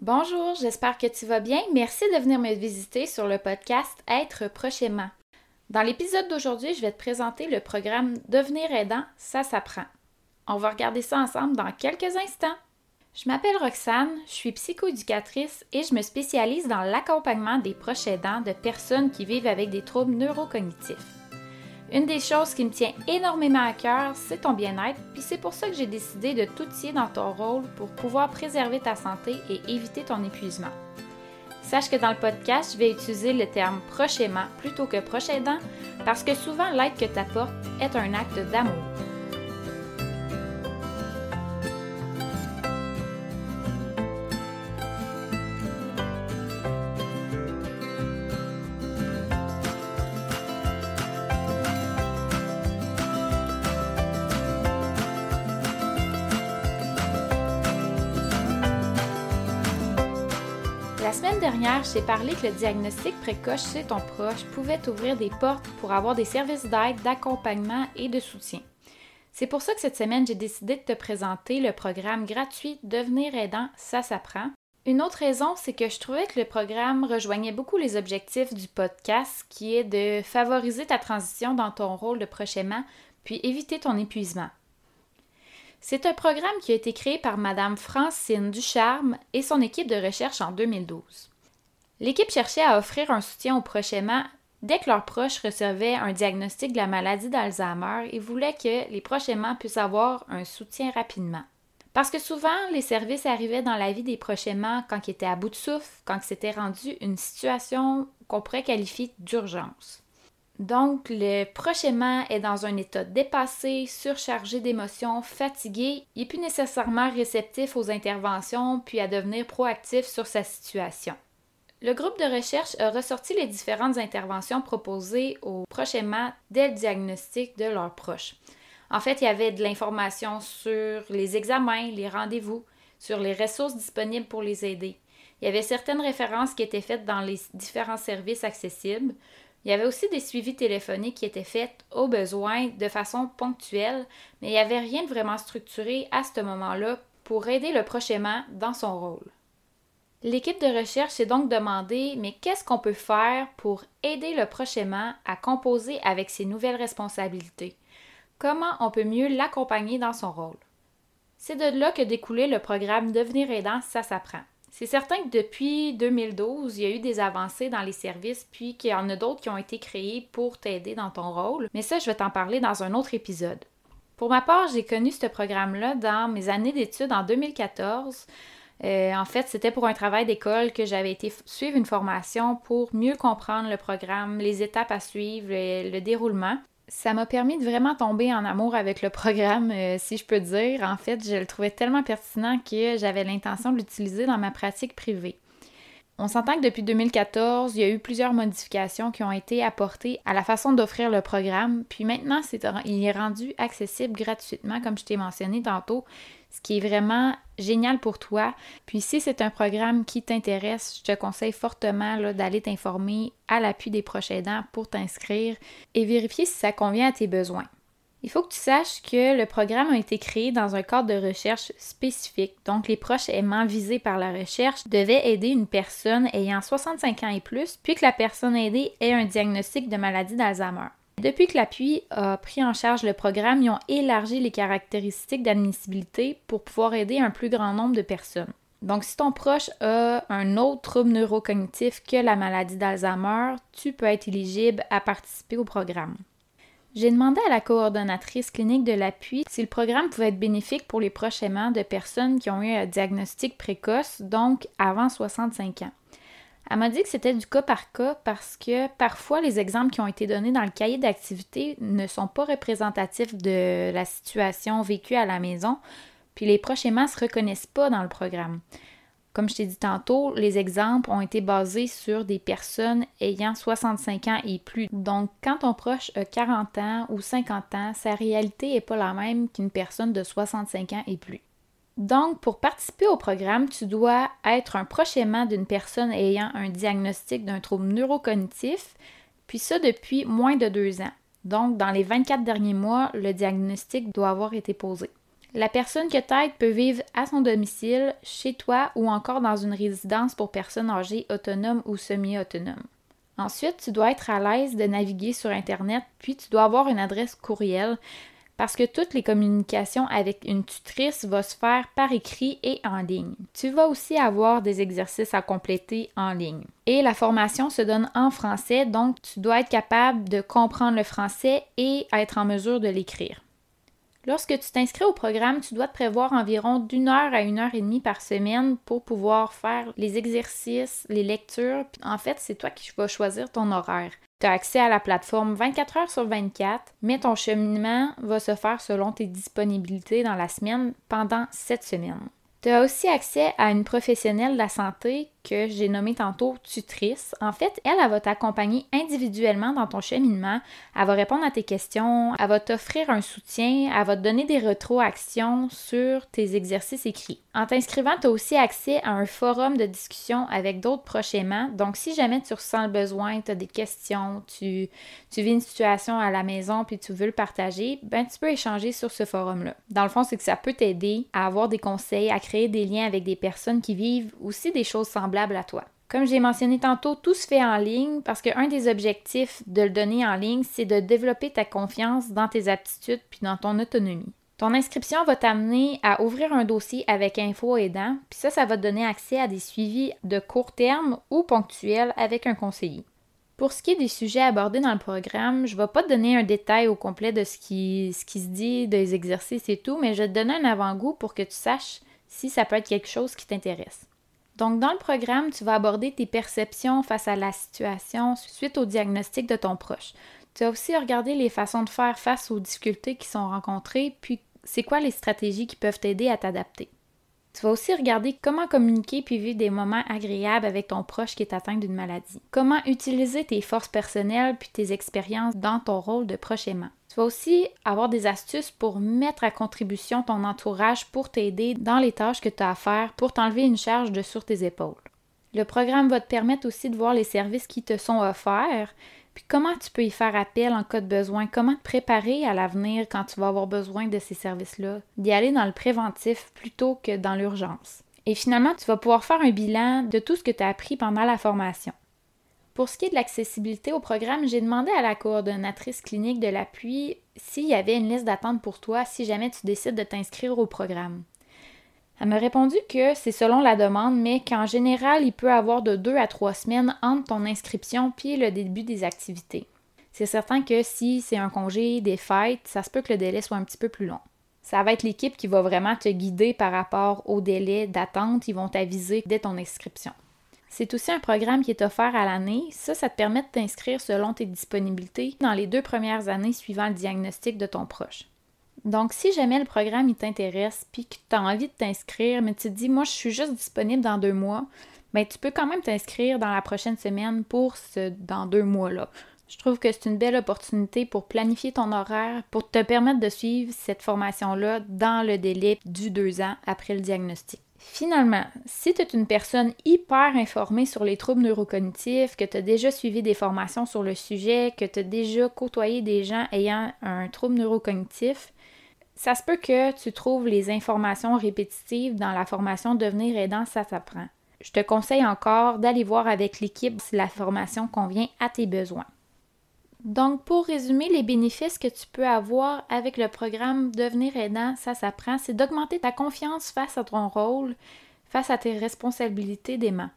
Bonjour, j'espère que tu vas bien. Merci de venir me visiter sur le podcast Être prochainement. Dans l'épisode d'aujourd'hui, je vais te présenter le programme Devenir aidant, ça s'apprend. On va regarder ça ensemble dans quelques instants. Je m'appelle Roxane, je suis psychoéducatrice et je me spécialise dans l'accompagnement des proches aidants de personnes qui vivent avec des troubles neurocognitifs. Une des choses qui me tient énormément à cœur, c'est ton bien-être, puis c'est pour ça que j'ai décidé de tout tirer dans ton rôle pour pouvoir préserver ta santé et éviter ton épuisement. Sache que dans le podcast, je vais utiliser le terme prochainement plutôt que proche aidant parce que souvent l'aide que tu apportes est un acte d'amour. Semaine dernière, j'ai parlé que le diagnostic précoce chez ton proche pouvait t'ouvrir des portes pour avoir des services d'aide, d'accompagnement et de soutien. C'est pour ça que cette semaine, j'ai décidé de te présenter le programme gratuit Devenir aidant, ça s'apprend. Une autre raison, c'est que je trouvais que le programme rejoignait beaucoup les objectifs du podcast, qui est de favoriser ta transition dans ton rôle de prochainement, puis éviter ton épuisement. C'est un programme qui a été créé par Madame Francine Ducharme et son équipe de recherche en 2012. L'équipe cherchait à offrir un soutien aux prochainement dès que leurs proches recevaient un diagnostic de la maladie d'Alzheimer et voulaient que les proches aimants puissent avoir un soutien rapidement. Parce que souvent, les services arrivaient dans la vie des proches aimants quand ils étaient à bout de souffle, quand c'était rendu une situation qu'on pourrait qualifier d'urgence. Donc, le prochainement est dans un état dépassé, surchargé d'émotions, fatigué, il n'est plus nécessairement réceptif aux interventions puis à devenir proactif sur sa situation. Le groupe de recherche a ressorti les différentes interventions proposées aux prochainement dès le diagnostic de leurs proches. En fait, il y avait de l'information sur les examens, les rendez-vous, sur les ressources disponibles pour les aider. Il y avait certaines références qui étaient faites dans les différents services accessibles, il y avait aussi des suivis téléphoniques qui étaient faits au besoin de façon ponctuelle, mais il n'y avait rien de vraiment structuré à ce moment-là pour aider le prochainement dans son rôle. L'équipe de recherche s'est donc demandé mais qu'est-ce qu'on peut faire pour aider le prochainement à composer avec ses nouvelles responsabilités? Comment on peut mieux l'accompagner dans son rôle? C'est de là que découlait le programme Devenir aidant, ça s'apprend. C'est certain que depuis 2012, il y a eu des avancées dans les services, puis qu'il y en a d'autres qui ont été créés pour t'aider dans ton rôle, mais ça, je vais t'en parler dans un autre épisode. Pour ma part, j'ai connu ce programme-là dans mes années d'études en 2014. Euh, en fait, c'était pour un travail d'école que j'avais été suivre une formation pour mieux comprendre le programme, les étapes à suivre, le déroulement ça m'a permis de vraiment tomber en amour avec le programme, euh, si je peux dire. En fait, je le trouvais tellement pertinent que j'avais l'intention de l'utiliser dans ma pratique privée. On s'entend que depuis 2014, il y a eu plusieurs modifications qui ont été apportées à la façon d'offrir le programme. Puis maintenant, il est rendu accessible gratuitement, comme je t'ai mentionné tantôt, ce qui est vraiment génial pour toi. Puis si c'est un programme qui t'intéresse, je te conseille fortement d'aller t'informer à l'appui des proches aidants pour t'inscrire et vérifier si ça convient à tes besoins. Il faut que tu saches que le programme a été créé dans un cadre de recherche spécifique. Donc, les proches aimants visés par la recherche devaient aider une personne ayant 65 ans et plus, puis que la personne aidée ait un diagnostic de maladie d'Alzheimer. Depuis que l'appui a pris en charge le programme, ils ont élargi les caractéristiques d'admissibilité pour pouvoir aider un plus grand nombre de personnes. Donc, si ton proche a un autre trouble neurocognitif que la maladie d'Alzheimer, tu peux être éligible à participer au programme. J'ai demandé à la coordonnatrice clinique de l'appui si le programme pouvait être bénéfique pour les proches aimants de personnes qui ont eu un diagnostic précoce, donc avant 65 ans. Elle m'a dit que c'était du cas par cas parce que parfois les exemples qui ont été donnés dans le cahier d'activité ne sont pas représentatifs de la situation vécue à la maison, puis les proches aimants ne se reconnaissent pas dans le programme. Comme je t'ai dit tantôt, les exemples ont été basés sur des personnes ayant 65 ans et plus. Donc, quand ton proche a 40 ans ou 50 ans, sa réalité n'est pas la même qu'une personne de 65 ans et plus. Donc, pour participer au programme, tu dois être un prochainement d'une personne ayant un diagnostic d'un trouble neurocognitif, puis ça depuis moins de deux ans. Donc, dans les 24 derniers mois, le diagnostic doit avoir été posé. La personne que t'aide peut vivre à son domicile, chez toi ou encore dans une résidence pour personnes âgées autonomes ou semi-autonomes. Ensuite, tu dois être à l'aise de naviguer sur Internet, puis tu dois avoir une adresse courriel parce que toutes les communications avec une tutrice vont se faire par écrit et en ligne. Tu vas aussi avoir des exercices à compléter en ligne. Et la formation se donne en français, donc tu dois être capable de comprendre le français et être en mesure de l'écrire. Lorsque tu t'inscris au programme, tu dois te prévoir environ d'une heure à une heure et demie par semaine pour pouvoir faire les exercices, les lectures. En fait, c'est toi qui vas choisir ton horaire. Tu as accès à la plateforme 24 heures sur 24, mais ton cheminement va se faire selon tes disponibilités dans la semaine pendant cette semaine. Tu as aussi accès à une professionnelle de la santé que j'ai nommée tantôt tutrice. En fait, elle, elle va t'accompagner individuellement dans ton cheminement. Elle va répondre à tes questions, elle va t'offrir un soutien, elle va te donner des rétroactions sur tes exercices écrits. En t'inscrivant, tu as aussi accès à un forum de discussion avec d'autres prochainement. Donc, si jamais tu ressens le besoin, tu as des questions, tu, tu vis une situation à la maison puis tu veux le partager, ben tu peux échanger sur ce forum-là. Dans le fond, c'est que ça peut t'aider à avoir des conseils, à créer des liens avec des personnes qui vivent aussi des choses semblables Comme j'ai mentionné tantôt, tout se fait en ligne parce qu'un des objectifs de le donner en ligne, c'est de développer ta confiance dans tes aptitudes puis dans ton autonomie. Ton inscription va t'amener à ouvrir un dossier avec info aidant, puis ça, ça va te donner accès à des suivis de court terme ou ponctuels avec un conseiller. Pour ce qui est des sujets abordés dans le programme, je ne vais pas te donner un détail au complet de ce qui, ce qui se dit, des exercices et tout, mais je vais te donner un avant-goût pour que tu saches si ça peut être quelque chose qui t'intéresse. Donc, dans le programme, tu vas aborder tes perceptions face à la situation suite au diagnostic de ton proche. Tu vas aussi regarder les façons de faire face aux difficultés qui sont rencontrées, puis c'est quoi les stratégies qui peuvent t'aider à t'adapter. Tu vas aussi regarder comment communiquer puis vivre des moments agréables avec ton proche qui est atteint d'une maladie. Comment utiliser tes forces personnelles puis tes expériences dans ton rôle de proche aimant. Tu vas aussi avoir des astuces pour mettre à contribution ton entourage pour t'aider dans les tâches que tu as à faire pour t'enlever une charge de sur tes épaules. Le programme va te permettre aussi de voir les services qui te sont offerts, puis comment tu peux y faire appel en cas de besoin, comment te préparer à l'avenir quand tu vas avoir besoin de ces services-là, d'y aller dans le préventif plutôt que dans l'urgence. Et finalement, tu vas pouvoir faire un bilan de tout ce que tu as appris pendant la formation. Pour ce qui est de l'accessibilité au programme, j'ai demandé à la coordonnatrice clinique de l'appui s'il y avait une liste d'attente pour toi si jamais tu décides de t'inscrire au programme. Elle m'a répondu que c'est selon la demande, mais qu'en général, il peut avoir de deux à trois semaines entre ton inscription puis le début des activités. C'est certain que si c'est un congé, des fêtes, ça se peut que le délai soit un petit peu plus long. Ça va être l'équipe qui va vraiment te guider par rapport au délai d'attente. Ils vont t'aviser dès ton inscription. C'est aussi un programme qui est offert à l'année. Ça, ça te permet de t'inscrire selon tes disponibilités dans les deux premières années suivant le diagnostic de ton proche. Donc, si jamais le programme t'intéresse puis que tu as envie de t'inscrire, mais tu te dis, moi, je suis juste disponible dans deux mois, bien, tu peux quand même t'inscrire dans la prochaine semaine pour ce dans deux mois-là. Je trouve que c'est une belle opportunité pour planifier ton horaire, pour te permettre de suivre cette formation-là dans le délai du deux ans après le diagnostic. Finalement, si tu es une personne hyper informée sur les troubles neurocognitifs, que tu as déjà suivi des formations sur le sujet, que tu as déjà côtoyé des gens ayant un trouble neurocognitif, ça se peut que tu trouves les informations répétitives dans la formation Devenir aidant, ça s'apprend. Je te conseille encore d'aller voir avec l'équipe si la formation convient à tes besoins. Donc, pour résumer, les bénéfices que tu peux avoir avec le programme Devenir aidant, ça s'apprend, c'est d'augmenter ta confiance face à ton rôle, face à tes responsabilités d'aimant,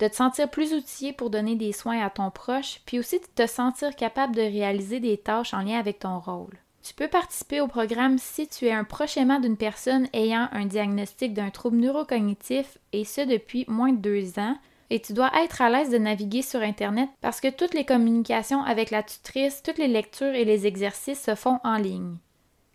de te sentir plus outillé pour donner des soins à ton proche, puis aussi de te sentir capable de réaliser des tâches en lien avec ton rôle. Tu peux participer au programme si tu es un proche aimant d'une personne ayant un diagnostic d'un trouble neurocognitif et ce depuis moins de deux ans, et tu dois être à l'aise de naviguer sur Internet parce que toutes les communications avec la tutrice, toutes les lectures et les exercices se font en ligne.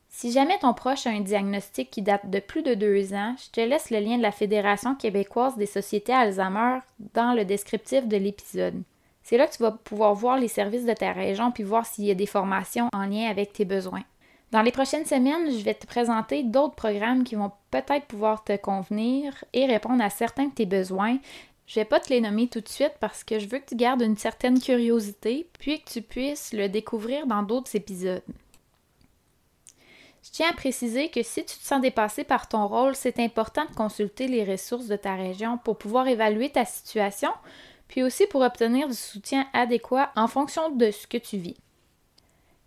Si jamais ton proche a un diagnostic qui date de plus de deux ans, je te laisse le lien de la Fédération québécoise des sociétés Alzheimer dans le descriptif de l'épisode. C'est là que tu vas pouvoir voir les services de ta région puis voir s'il y a des formations en lien avec tes besoins. Dans les prochaines semaines, je vais te présenter d'autres programmes qui vont peut-être pouvoir te convenir et répondre à certains de tes besoins, je vais pas te les nommer tout de suite parce que je veux que tu gardes une certaine curiosité, puis que tu puisses le découvrir dans d'autres épisodes. Je tiens à préciser que si tu te sens dépassé par ton rôle, c'est important de consulter les ressources de ta région pour pouvoir évaluer ta situation, puis aussi pour obtenir du soutien adéquat en fonction de ce que tu vis.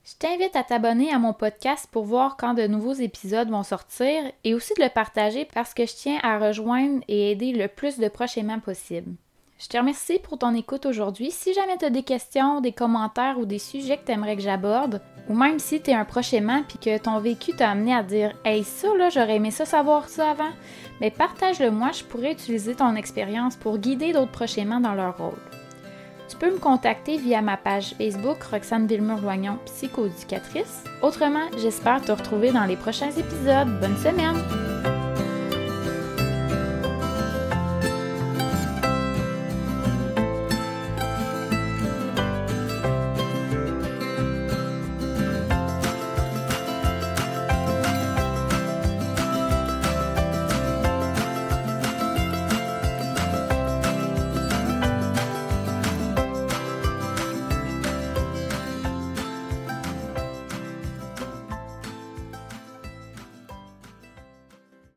Je t'invite à t'abonner à mon podcast pour voir quand de nouveaux épisodes vont sortir et aussi de le partager parce que je tiens à rejoindre et aider le plus de proches aimants possible. Je te remercie pour ton écoute aujourd'hui. Si jamais tu as des questions, des commentaires ou des sujets que tu aimerais que j'aborde, ou même si tu es un proche aimant puis que ton vécu t'a amené à dire Hey, ça là, j'aurais aimé ça savoir ça avant, mais partage-le moi, je pourrais utiliser ton expérience pour guider d'autres proches aimants dans leur rôle. Tu peux me contacter via ma page Facebook Roxane Villemur-Loignon, psychoéducatrice. Autrement, j'espère te retrouver dans les prochains épisodes. Bonne semaine!